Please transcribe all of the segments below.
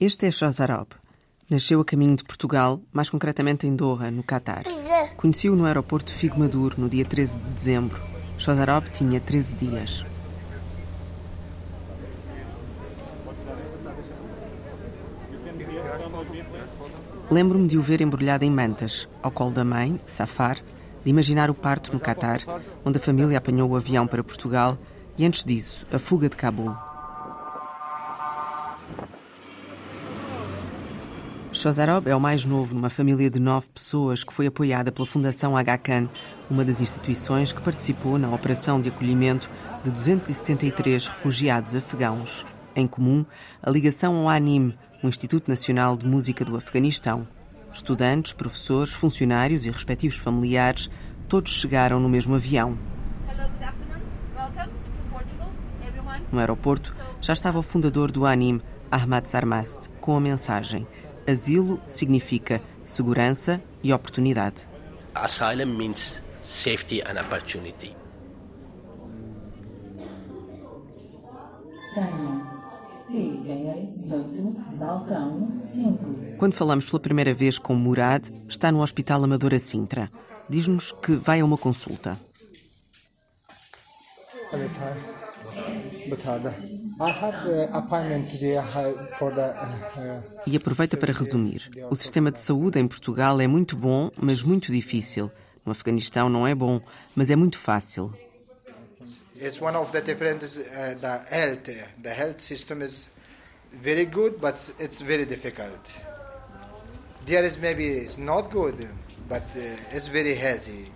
Este é Shazarab. Nasceu a caminho de Portugal, mais concretamente em Doha, no Catar. Conheci-o no aeroporto Figo Maduro, no dia 13 de dezembro. Shazarab tinha 13 dias. Lembro-me de o ver embrulhado em mantas, ao colo da mãe, Safar, de imaginar o parto no Catar, onde a família apanhou o avião para Portugal, e antes disso, a fuga de Cabul. Shazarov é o mais novo numa família de nove pessoas que foi apoiada pela Fundação Aga Khan, uma das instituições que participou na operação de acolhimento de 273 refugiados afegãos. Em comum, a ligação ao ANIM, o Instituto Nacional de Música do Afeganistão. Estudantes, professores, funcionários e respectivos familiares, todos chegaram no mesmo avião. No aeroporto já estava o fundador do ANIM, Ahmad Sarmast, com a mensagem Asilo significa segurança e oportunidade. Asylum means safety and opportunity. Senha CR18, balcão 5. Quando falamos pela primeira vez com Murad, está no Hospital Amadora Sintra. Diz-nos que vai a uma consulta. E aproveita para resumir. O sistema de saúde em Portugal é muito bom, mas muito difícil. No Afeganistão não é bom, mas é muito fácil. It's one of the differences. Uh, the health, the health system is very good, but it's very difficult. There is maybe it's not good, but uh, it's very heavy.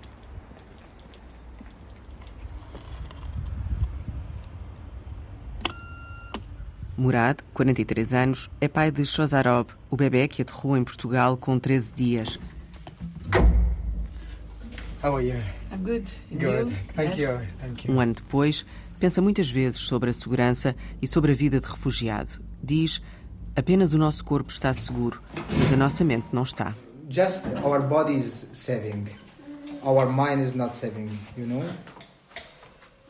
Murad, 43 anos, é pai de Shozarov, o bebê que aterrou em Portugal com 13 dias. How are you? I'm good. And Good. you? Thank Yes. you. Thank you. Um ano depois, pensa muitas vezes sobre a segurança e sobre a vida de refugiado. Diz: apenas o nosso corpo está seguro, mas a nossa mente não está. Just our body is saving. Our mind is not saving, you know?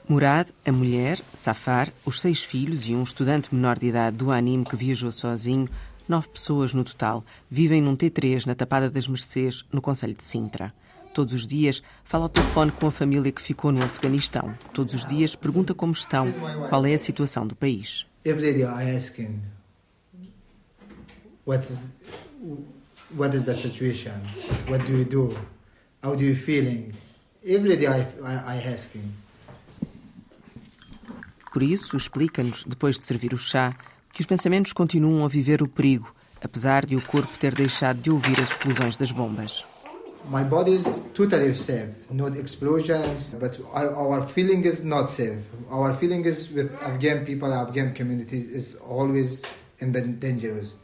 Murad, a mulher, Safar, os seis filhos e um estudante menor de idade do anime que viajou sozinho, nove pessoas no total, vivem num T3 na Tapada das Mercês, no Conselho de Sintra. Todos os dias fala ao telefone com a família que ficou no Afeganistão. Todos os dias pergunta como estão, qual é a situação do país. Every day I ask him, what is, what is the situation? What do you do? How do you feeling? Every day I, I, I ask him. Por isso, explica-nos, depois de servir o chá, que os pensamentos continuam a viver o perigo, apesar de o corpo ter deixado de ouvir as explosões das bombas. My body is totally safe, no explosions, but our, feeling is not safe. Our feeling is with Afghan people, Afghan community is always in the dangerous.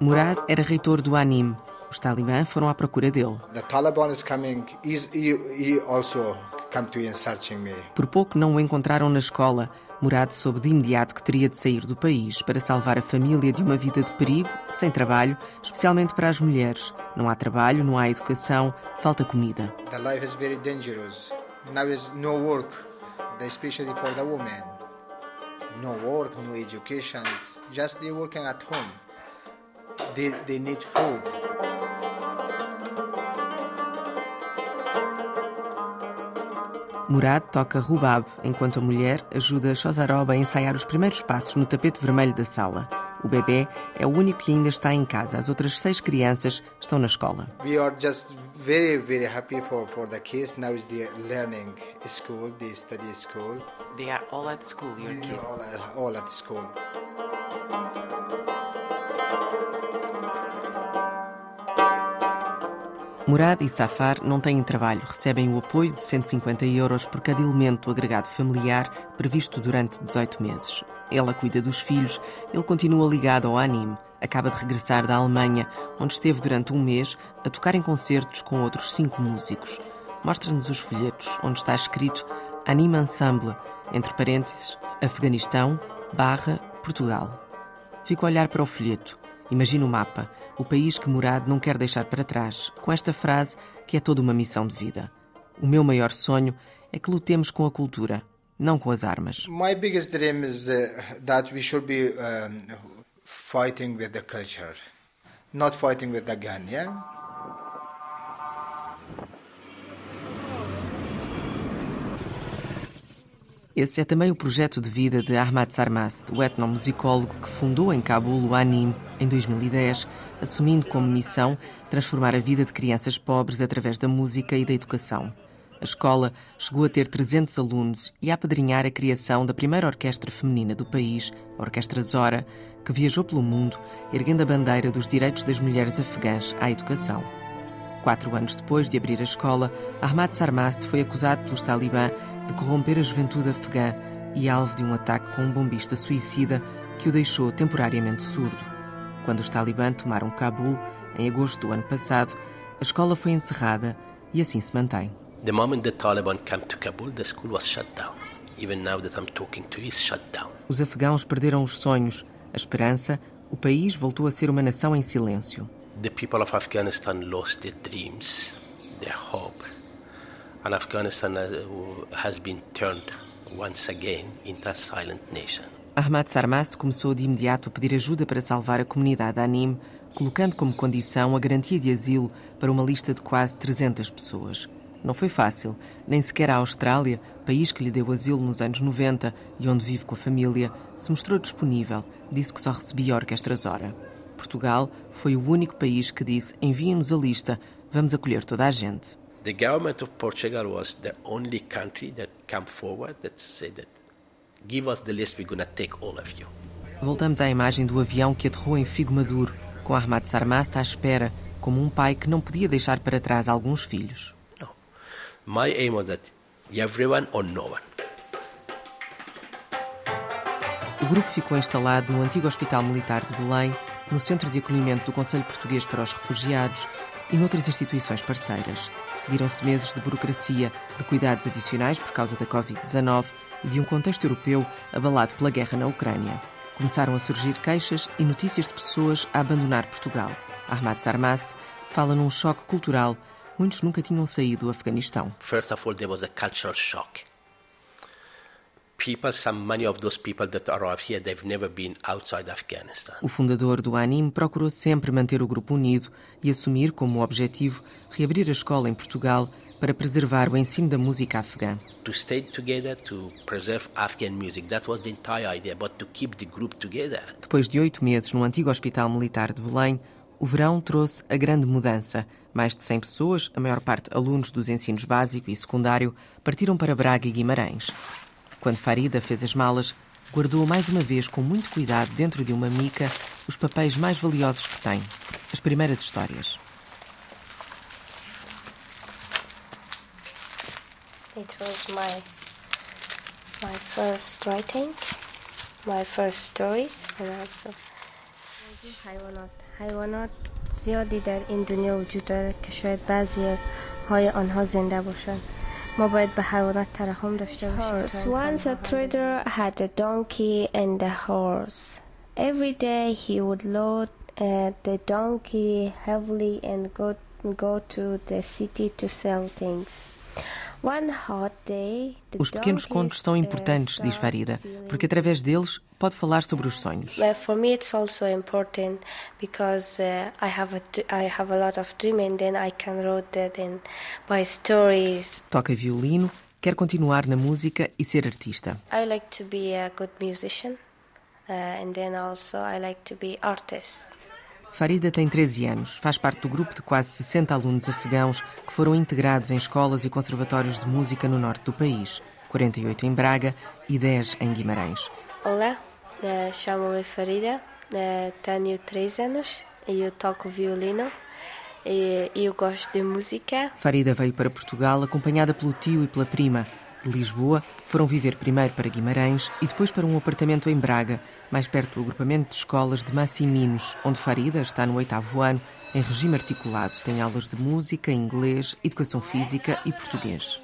Murad era reitor do ANIM. Os talibã foram à procura dele. The Taliban is coming. He's, he, he also come to in searching me. Por pouco não o encontraram na escola. Murad soube de imediato que teria de sair do país para salvar a família de uma vida de perigo, sem trabalho, especialmente para as mulheres. Não há trabalho, não há educação, falta comida. The life is very dangerous. Now is no work, especially for the women. No work, no education. Just they working at home. They, they need food. Murad toca rubab, enquanto a mulher ajuda Shozarov a ensaiar os primeiros passos no tapete vermelho da sala. O bebê é o único que ainda está em casa. As outras seis crianças estão na escola. We are just very, very happy for, for the kids. Now is the learning school, the study school. They are all at school, your All, at- all at school. Murad e Safar não têm trabalho, recebem o apoio de 150 euros por cada elemento agregado familiar previsto durante 18 meses. Ela cuida dos filhos, ele continua ligado ao anime. Acaba de regressar da Alemanha, onde esteve durante um mês a tocar em concertos com outros cinco músicos. Mostra-nos os folhetos, onde está escrito Anime Ensemble, entre parênteses, Afeganistão, barra, Portugal. Fico a olhar para o folheto. Imagino o mapa, o país que Murad não quer deixar para trás, com esta frase que é toda uma missão de vida. O meu maior sonho é que lutemos com a cultura, não com as armas. My biggest dream is uh, that we should be um, fighting with the culture, not fighting with the gun, yeah? Esse é também o projeto de vida de Ahmad Sarmast, o etnomusicólogo que fundou em Cabul o ANIM em 2010, assumindo como missão transformar a vida de crianças pobres através da música e da educação. A escola chegou a ter 300 alunos e a apadrinhar a criação da primeira orquestra feminina do país, a Orquestra Zora, que viajou pelo mundo erguendo a bandeira dos direitos das mulheres afegãs à educação. Quatro anos depois de abrir a escola, Ahmad Sarmast foi acusado pelos talibã de corromper a juventude afegã e alvo de um ataque com um bombista suicida que o deixou temporariamente surdo. Quando os talibã tomaram Cabul, em agosto do ano passado, a escola foi encerrada e assim se mantém. The moment the Taliban came to Kabul, the school was shut down. Even now that I'm talking to you, it's shut down. Os afegãos perderam os sonhos, a esperança, o país voltou a ser uma nação em silêncio. The people of Afghanistan lost their dreams, their hope, and Afghanistan has been turned once again into a silent nation. Ahmad Sarmast começou de imediato a pedir ajuda para salvar a comunidade Anim, colocando como condição a garantia de asilo para uma lista de quase 300 pessoas. Não foi fácil, nem sequer a Austrália, país que lhe deu asilo nos anos 90 e onde vive com a família, se mostrou disponível, disse que só recebia a Orquestra Zora. Portugal foi o único país que disse: enviem-nos a lista, vamos acolher toda a gente. The government of Portugal was the only country that came forward that said that give us the list, we're going to take all of you. Voltamos à imagem do avião que aterrou em Figo Maduro, com Ahmad Sarmast à espera, como um pai que não podia deixar para trás alguns filhos. No. My aim was that everyone or no one. O grupo ficou instalado no antigo Hospital Militar de Belém, no Centro de Acolhimento do Conselho Português para os Refugiados e noutras instituições parceiras. Seguiram-se meses de burocracia, de cuidados adicionais por causa da Covid-19 e de um contexto europeu abalado pela guerra na Ucrânia. Começaram a surgir queixas e notícias de pessoas a abandonar Portugal. Ahmad Sarmast fala num choque cultural. Muitos nunca tinham saído do Afeganistão. First of all, there was a cultural shock. People, some many of those people that arrive here, they've never been outside Afghanistan. O fundador do ANIM procurou sempre manter o grupo unido e assumir como objetivo reabrir a escola em Portugal para preservar o ensino da música afegã. To stay together, to preserve Afghan music, that was the entire idea, but to keep the group together. Depois de oito meses no antigo Hospital Militar de Belém, o verão trouxe a grande mudança. Mais de 100 pessoas, a maior parte alunos dos ensinos básico e secundário, partiram para Braga e Guimarães. Quando Farida fez as malas, guardou mais uma vez com muito cuidado dentro de uma mica os papéis mais valiosos que tem, as primeiras histórias. It was my my first writing, my first stories and also حیوانات حیوانات زیادی در این دنیا وجود دارد که شاید بعضی های آنها زنده باشند ما باید به حیوانات ترحم داشته باشیم Once a trader had a donkey and a horse. Every day he would load uh, the donkey heavily and go go to the city to sell things. Os pequenos contos são importantes, diz Farida, porque através deles pode falar sobre os sonhos. For me it's also important because uh, I have a I have a lot of dream and then I can write that in by stories. Toca violino, quer continuar na música e ser artista. I like to be a good musician uh, and then also I like to be artist. Farida tem 13 anos, faz parte do grupo de quase 60 alunos afegãos que foram integrados em escolas e conservatórios de música no norte do país, 48 em Braga e 10 em Guimarães. Olá, eh, chamo-me Farida, eh, tenho 3 anos e eu toco violino e eu gosto de música. Farida veio para Portugal acompanhada pelo tio e pela prima. De Lisboa, foram viver primeiro para Guimarães e depois para um apartamento em Braga, mais perto do agrupamento de escolas de Massiminos, onde Farida está no oitavo ano, em regime articulado. Tem aulas de música, inglês, educação física e português.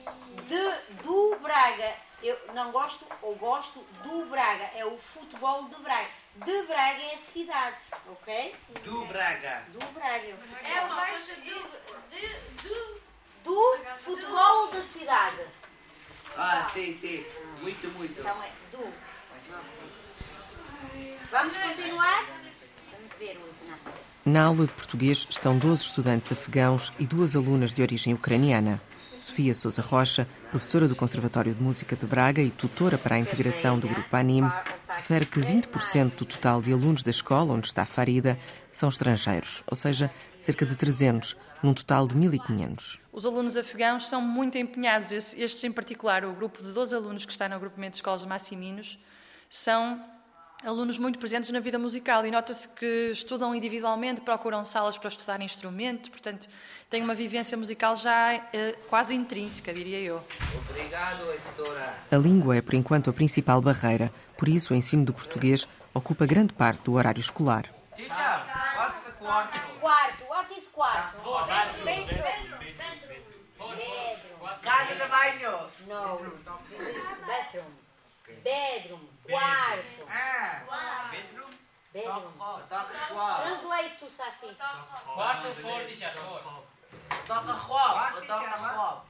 De, do Braga, eu não gosto ou gosto do Braga, é o futebol de Braga. De Braga é a cidade, ok? Do Braga. Do Braga é o gosto do, de, do, Do futebol da cidade. Ah, sim, sim. Muito, muito. Então é do. Vamos continuar? Vamos ver, Usna. Na aula de português estão 12 estudantes afegãos e duas alunas de origem ucraniana. Sofia Sousa Rocha, professora do Conservatório de Música de Braga e tutora para a integração do grupo ANIM, refere que 20% do total de alunos da escola onde está Farida são estrangeiros, ou seja, cerca de 300, num total de 1.500. Os alunos afegãos são muito empenhados, estes em particular, o grupo de 12 alunos que está no agrupamento de escolas Massiminos, são alunos muito presentes na vida musical e nota-se que estudam individualmente, procuram salas para estudar instrumento, portanto, têm uma vivência musical já eh, quase intrínseca, diria eu. Obrigado, Estora. A língua é, por enquanto, a principal barreira, por isso o ensino do português ocupa grande parte do horário escolar. Teacher, what's the what is quarto? Bedroom. Bedroom. Casa de banho. No. Bedroom. Bedroom. Quarto. Ah. Bedroom? Bedroom. Translate to Safi. Quarto for, teacher, for. Toca? Toca qual?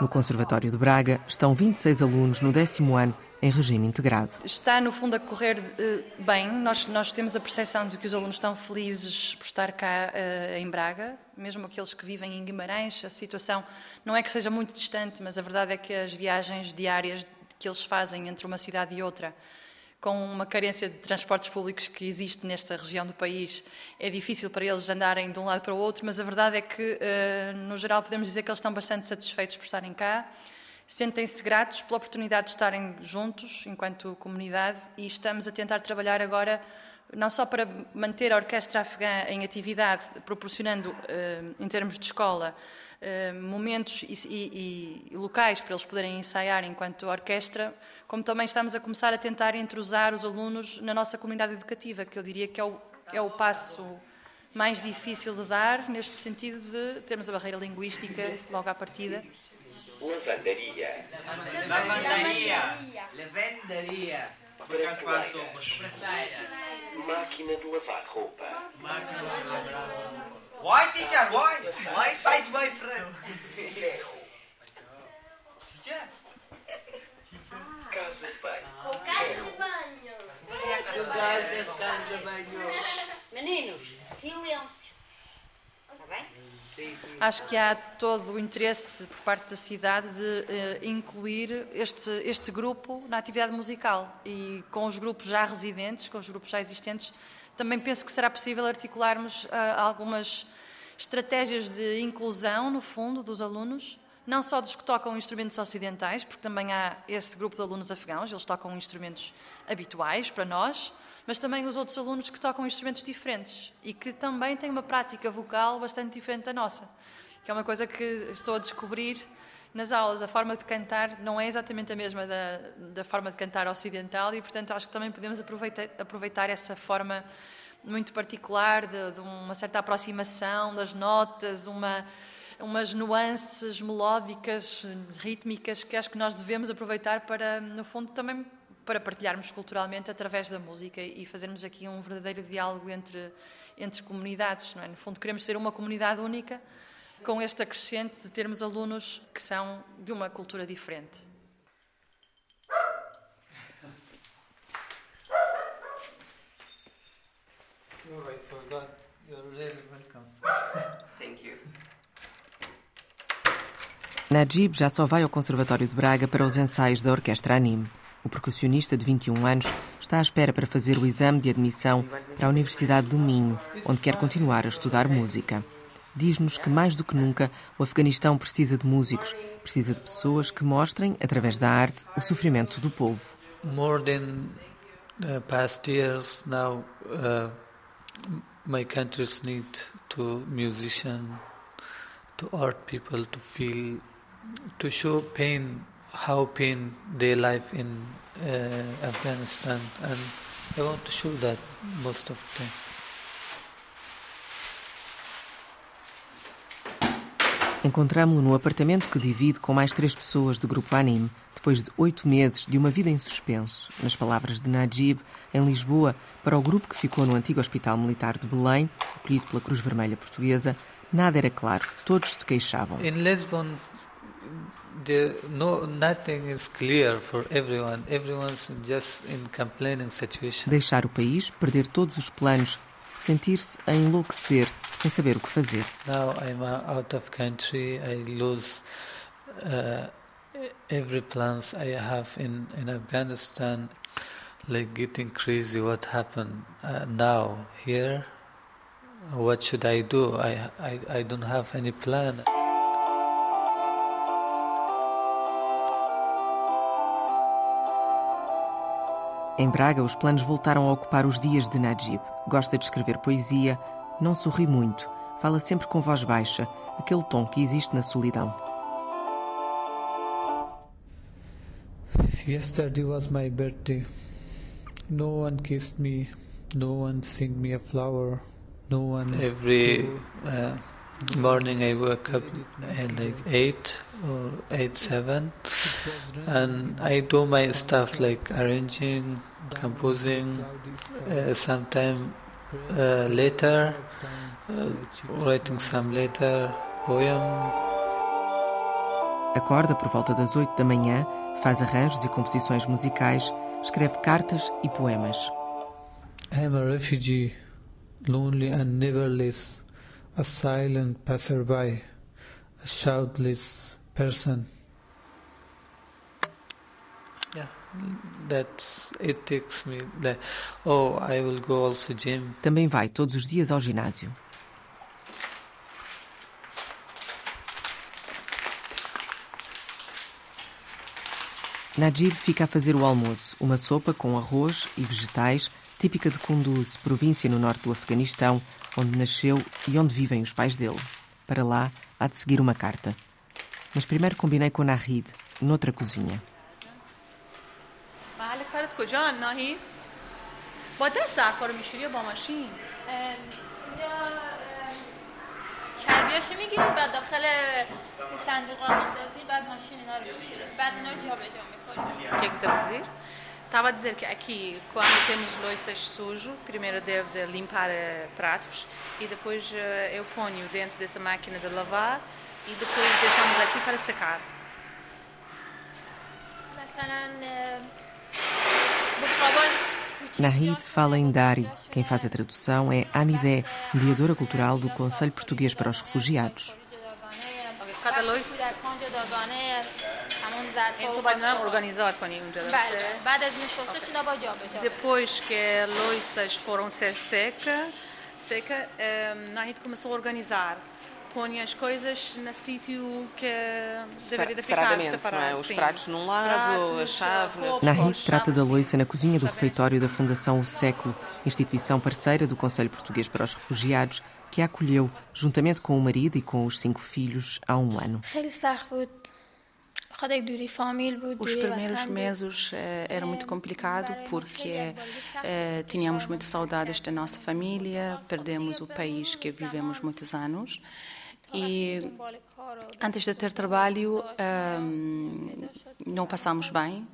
No Conservatório de Braga estão 26 alunos no décimo ano em regime integrado. Está, no fundo, a correr eh, bem. Nós, nós temos a percepção de que os alunos estão felizes por estar cá eh, em Braga, mesmo aqueles que vivem em Guimarães. A situação não é que seja muito distante, mas a verdade é que as viagens diárias que eles fazem entre uma cidade e outra, com uma carência de transportes públicos que existe nesta região do país, é difícil para eles andarem de um lado para o outro, mas a verdade é que, eh, no geral, podemos dizer que eles estão bastante satisfeitos por estarem cá. Sentem-se gratos pela oportunidade de estarem juntos enquanto comunidade e estamos a tentar trabalhar agora não só para manter a orquestra afegã em atividade, proporcionando, eh, em termos de escola, eh, momentos e, locais para eles poderem ensaiar enquanto orquestra, como também estamos a começar a tentar entrosar os alunos na nossa comunidade educativa, que eu diria que é o, é o passo mais difícil de dar, neste sentido de termos a barreira linguística logo à partida. Lavandaria. Lavandaria. Lavandaria. Prateleiras. Máquina de lavar roupa. Why, teacher? Why? Why fight my friend? Ferro. Teacher? Casa de banho. Tu gostas de casa de banho? Meninos, silêncio. Está bem? Sim, sim. Acho que há todo o interesse por parte da cidade de eh, incluir este, este grupo na atividade musical. E com os grupos já residentes, com os grupos já existentes, também penso que será possível articularmos ah, algumas estratégias de inclusão, no fundo, dos alunos, não só dos que tocam instrumentos ocidentais, porque também há esse grupo de alunos afegãos, eles tocam instrumentos habituais para nós, mas também os outros alunos que tocam instrumentos diferentes e que também têm uma prática vocal bastante diferente da nossa, que é uma coisa que estou a descobrir nas aulas. A forma de cantar não é exatamente a mesma da, da forma de cantar ocidental e, portanto, acho que também podemos aproveitar, aproveitar essa forma muito particular de, de uma certa aproximação das notas, uma umas nuances melódicas, rítmicas que acho que nós devemos aproveitar para, no fundo, também para partilharmos culturalmente através da música e fazermos aqui um verdadeiro diálogo entre, entre comunidades. Não é? No fundo, queremos ser uma comunidade única com este acrescente de termos alunos que são de uma cultura diferente. I forgot. You're really welcome. Thank you. Najib já só vai ao Conservatório de Braga para os ensaios da Orquestra Anime. O percussionista de 21 anos está à espera para fazer o exame de admissão para a Universidade do Minho, onde quer continuar a estudar música. Diz-nos que mais do que nunca o Afeganistão precisa de músicos, precisa de pessoas que mostrem, através da arte, o sofrimento do povo. More than the past years now, uh, my countries need to musician, to art people to feel, to show pain, how pain they live in uh, Afghanistan, and I want to show that most of the time. Encontramo-lo no apartamento que divide com mais três pessoas do grupo Anime, depois de oito meses de uma vida em suspenso. Nas palavras de Najib, em Lisboa, para o grupo que ficou no antigo Hospital Militar de Belém, acolhido pela Cruz Vermelha Portuguesa, nada era claro, todos se queixavam. In Lisbon, there no nothing is clear for everyone. Everyone's just in complaining situation. Deixar o país, perder todos os planos, sentir-se a enlouquecer, sem saber o que fazer. Now I'm out of country. I lose uh, every plans I have in in Afghanistan. Like getting crazy. What happened uh, now here? What should I do? I, I I don't have any plan. Em Braga, os planos voltaram a ocupar os dias de Najib. Gosta de escrever poesia, não sorri muito, fala sempre com voz baixa, aquele tom que existe na solidão. Yesterday was my birthday. No one kissed me. No one sent me a flower. No one. Every uh, morning I wake up at like eight or eight seven, and I do my stuff like arranging, composing. Uh, sometime uh, later, uh, writing some later poem. Acorda por volta das 8 da manhã, faz arranjos e composições musicais, escreve cartas e poemas. I am a refugee, lonely and neverless, a silent passerby, a shoutless person. Yeah, that's it takes me that. Oh, I will go also gym. Também vai todos os dias ao ginásio. Najib fica a fazer o almoço, uma sopa com arroz e vegetais, típica de Kunduz, província no norte do Afeganistão, onde nasceu e onde vivem os pais dele. Para lá, há de seguir uma carta. Mas primeiro combinei com Nahid, noutra cozinha. محل کارت کجا ناهی؟ با دست ظرفا رو میشوری یا با ماشین؟ اینجا چربیاشو میگیری بعد داخل این صندوق ها میندازی بعد ماشین اینا رو میشوره بعد اینا رو جابجا میکنی O que Estava a dizer que aqui, quando temos louças sujo, primeiro deve limpar eh, pratos e depois eh, eu ponho dentro dessa máquina de lavar e depois deixamos aqui para secar. Nahid fala em Dari. Quem faz a tradução é Amidé, mediadora cultural do Conselho Português para os Refugiados. Cada louça ظرفا Então و vai não قاشقا. organizar com nenhum بله بعد از این شسته اینا با جابجا Depois que as louças foram ser seca, seca, eh, Nahid começou a organizar. Põe as coisas no sítio que deveria de ficar separadamente, separado. não é? Os sim. pratos num lado, Pratos, as chávenas. roupas, Nahid trata da chávenas, loiça na cozinha do refeitório da Fundação O Século, instituição parceira do Conselho Português para os Refugiados, que a acolheu, juntamente com o marido e com os cinco filhos, há um ano. Os primeiros meses eh, era muito complicado porque eh, tínhamos muitas saudades da nossa família, perdemos o país que vivemos muitos anos e antes de ter trabalho ehm, não passamos bem.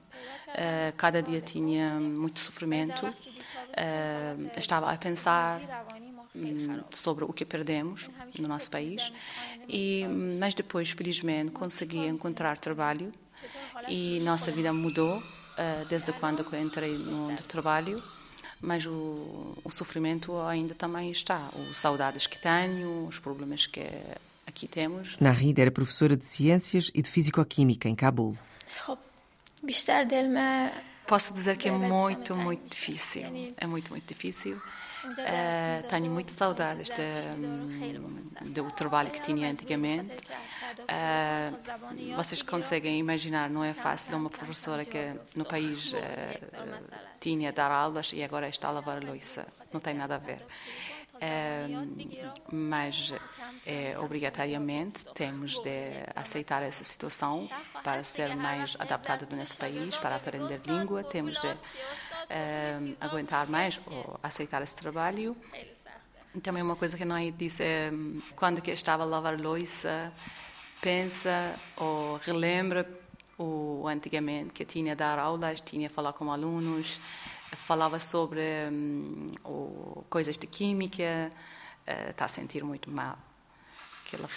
Eh, cada dia tinha muito sofrimento. Uh, estava a pensar sobre o que perdemos no nosso país. E mas depois, felizmente, consegui encontrar trabalho e nossa vida mudou eh, desde quando eu entrei no mundo trabalho. Mas o, o sofrimento ainda também está, os saudades que tenho, os problemas que aqui temos. Narid era professora de ciências e de físico-química em Cabul. Posso dizer que é muito, muito difícil. É muito, muito difícil. Eh, tenho muitas saudades de, hum, do trabalho que tinha antigamente. Eh, vocês conseguem imaginar, não é fácil uma professora que no país eh, tinha dar aulas e agora está a lavar a louça. Não tem nada a ver. Eh, mas é, obrigatoriamente temos de aceitar essa situação para ser mais adaptado nesse país, para aprender língua, temos de eh, aguentar mais ou aceitar esse trabalho. Também uma coisa que não disse é quando que estava a lavar louça, pensa ou relembra o antigamente que tinha dar aulas, tinha falar com alunos, falava sobre hum, o, coisas de química, eh, está a sentir muito mal. Que ela,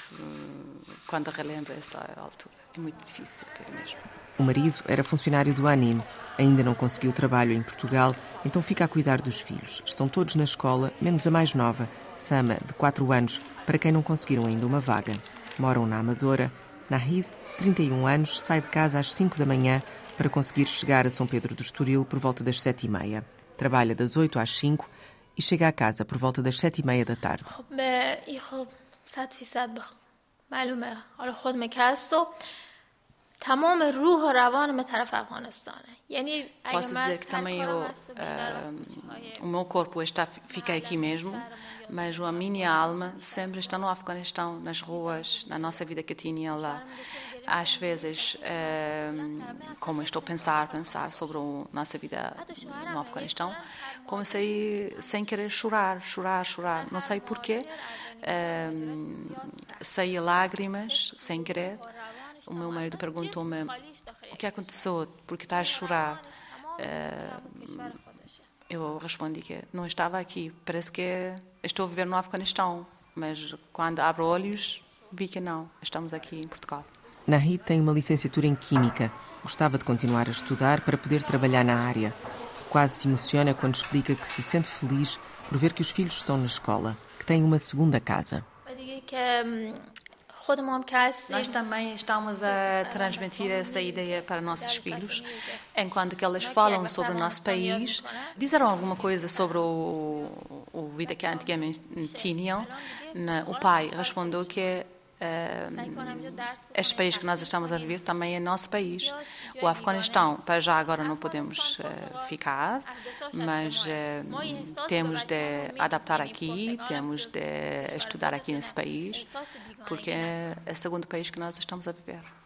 quando relembra essa altura. É muito difícil mesmo. O marido era funcionário do ANIM, ainda não conseguiu trabalho em Portugal, então fica a cuidar dos filhos. Estão todos na escola, menos a mais nova, Sama, de 4 anos, para quem não conseguiram ainda uma vaga. Moram na Amadora. Nahid, 31 anos, sai de casa às 5 da manhã para conseguir chegar a São Pedro do Estoril por volta das 7 e meia. Trabalha das 8 às 5 e chega a casa por volta das 7 e meia da tarde. معلومه حالا خود مکستو تمام روح و روانم به طرف افغانستانه یعنی Posso dizer que também eu, uh, o meu corpo está, fica aqui mesmo, mas a minha alma sempre está no Afeganistão, nas ruas, na nossa vida cotidiana lá. Às vezes, uh, como estou a pensar, pensar sobre a nossa vida no Afeganistão, comecei sem querer chorar, chorar, chorar. Não sei porquê. Um, saía lágrimas sem querer. O meu marido perguntou-me o que aconteceu, porque está a chorar. Uh, eu respondi que não estava aqui. Parece que estou a viver no Afeganistão, mas quando abro olhos vi que não. Estamos aqui em Portugal. Nahid tem uma licenciatura em Química. Gostava de continuar a estudar para poder trabalhar na área. Quase se emociona quando explica que se sente feliz por ver que os filhos estão na escola tem uma segunda casa. Nós também estamos a transmitir essa ideia para nossos filhos, enquanto que elas falam sobre o nosso país, disseram alguma coisa sobre o, o vida que antigamente tinham. O pai respondeu que este país que nós estamos a viver também é nosso país. O Afeganistão, para já agora não podemos uh, ficar, mas uh, temos de adaptar aqui, temos de estudar aqui nesse país, porque é o segundo país que nós estamos a viver.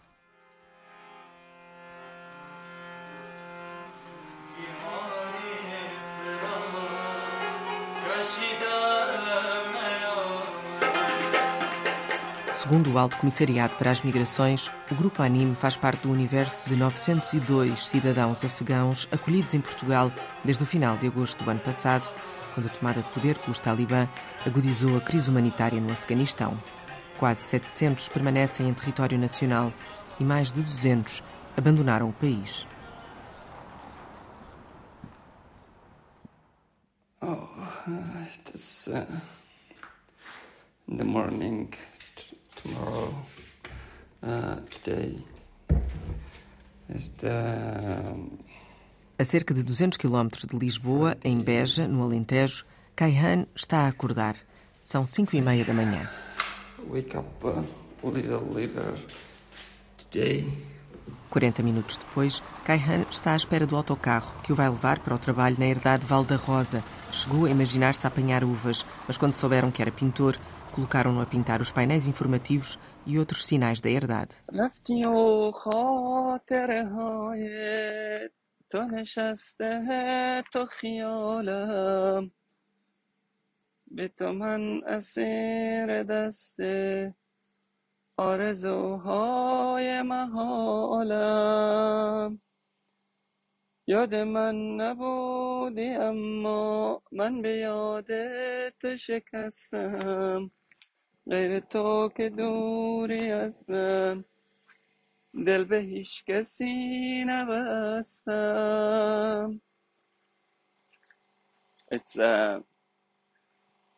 Segundo o Alto Comissariado para as Migrações, o Grupo ANIM faz parte do universo de 902 cidadãos afegãos acolhidos em Portugal desde o final de agosto do ano passado, quando a tomada de poder pelos talibã agudizou a crise humanitária no Afeganistão. Quase 700 permanecem em território nacional e mais de 200 abandonaram o país. Oh, it's uh, the morning tomorrow, uh, today. A cerca de 200 quilómetros de Lisboa, em Beja, no Alentejo, Kaihan está a acordar. São 5 e meia da manhã. Wake up uh, a little later today. 40 minutos depois, Kaihan está à espera do autocarro que o vai levar para o trabalho na herdade Val da Rosa. Chegou a imaginar-se apanhar uvas, mas quando souberam que era pintor, Colocaram-no a pintar os painéis informativos e outros sinais da herdade. به تو من اسیر دست آرزوهای محالم یاد من نبودی اما من به یاد تو شکستم غیر تو که دوری هستم دل به هیچ کسی نبستم It's a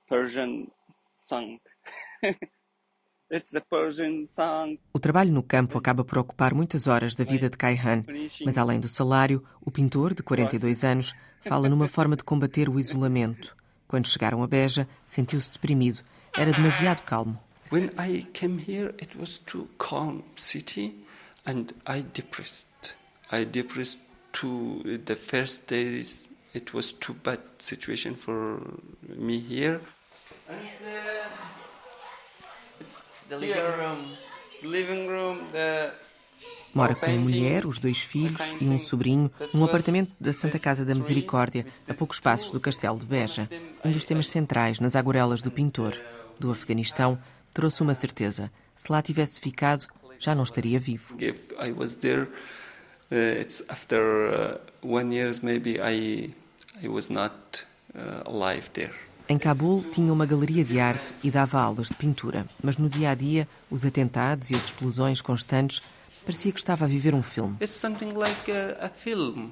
Persian song. O trabalho no campo acaba por ocupar muitas horas da vida de Kaihan, mas além do salário, o pintor, de 42 anos, fala numa forma de combater o isolamento. Quando chegaram a Beja, sentiu-se deprimido era demasiado calmo. When I came here, it was too calm city, and I depressed. I depressed to the first days. It was too bad situation for me here. And uh, it's the living room. The living room, the Mora com uma mulher, os dois filhos e um sobrinho num apartamento da Santa Casa da Misericórdia, a poucos passos do Castelo de Beja. Um dos temas centrais nas aguarelas do pintor do Afeganistão trouxe uma certeza: se lá tivesse ficado, já não estaria vivo. I was there. Uh, it's after uh, one years maybe I I was not uh, alive there. Em Cabul tinha uma galeria de arte e dava aulas de pintura, mas no dia a dia, os atentados e as explosões constantes parecia que estava a viver um filme. It's something like a, a film.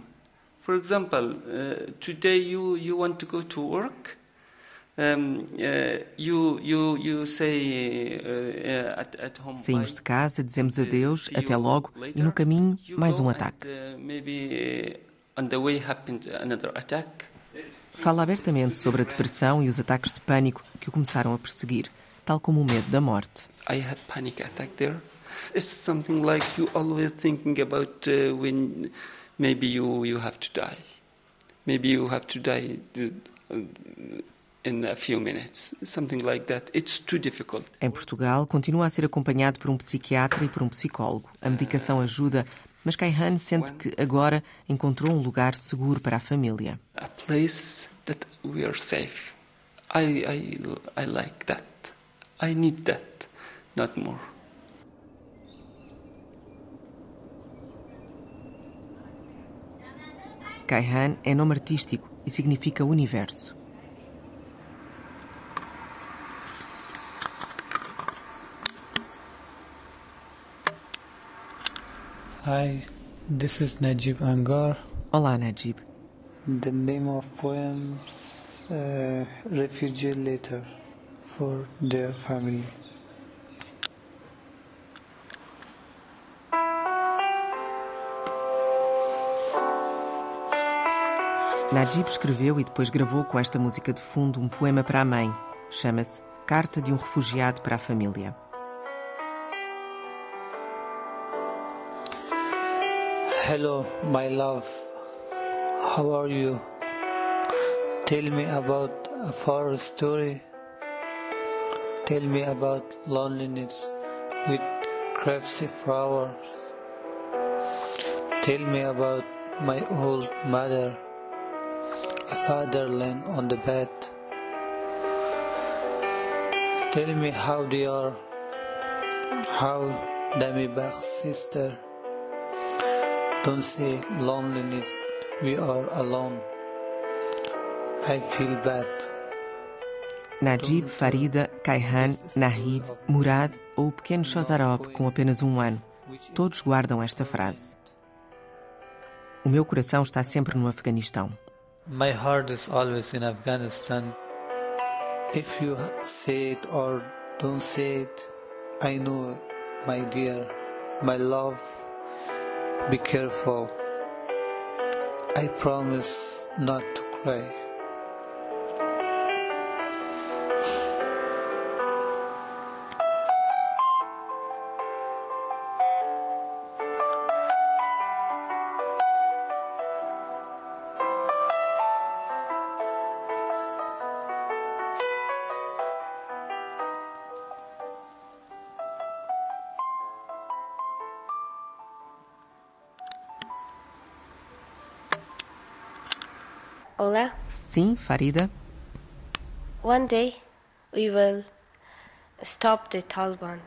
For example, uh, today you, you want to go to work. Um, uh, you, you, you say uh, at, at home. Saímos de casa, dizemos adeus, até logo, e no caminho, mais um ataque. Uh, maybe uh. Fala abertamente sobre a depressão e os ataques de pânico que o começaram a perseguir, tal como o medo da morte. I had panic attack there. It's something like you always thinking about uh, when maybe you, you have to die. Maybe you have to die in a few minutes. Something like that. It's too difficult. Em Portugal, continua a ser acompanhado por um psiquiatra e por um psicólogo. A medicação ajuda, mas Kaihan sente que agora encontrou um lugar seguro para a família. A place that we are safe. I, I, I like that. I need that, not more. Kaihan é nome artístico e significa universo. Hi, this is Najib Angar. Olá, Najib. The name of poems uh, Refugee Letter for their family. Najib escreveu e depois gravou com esta música de fundo um poema para a mãe. Chama-se Carta de um Refugiado para a Família. Hello, my love. How are you? Tell me about a far story. Tell me about loneliness with craftsy flowers. Tell me about my old mother, a fatherland on the bed. Tell me how they are, how Demi Bach's sister. Don't say loneliness, we are alone. I feel bad. Najib, Farida, Kaihan, Nahid, Murad ou o pequeno Shozarov com apenas um ano. Todos guardam esta frase. O meu coração está sempre no Afeganistão. My heart is always in Afghanistan. If you say it or don't say it, I know, my dear, my love, be careful. I promise not to cry. Ola, Sim, Farida? one day we will stop the Taliban.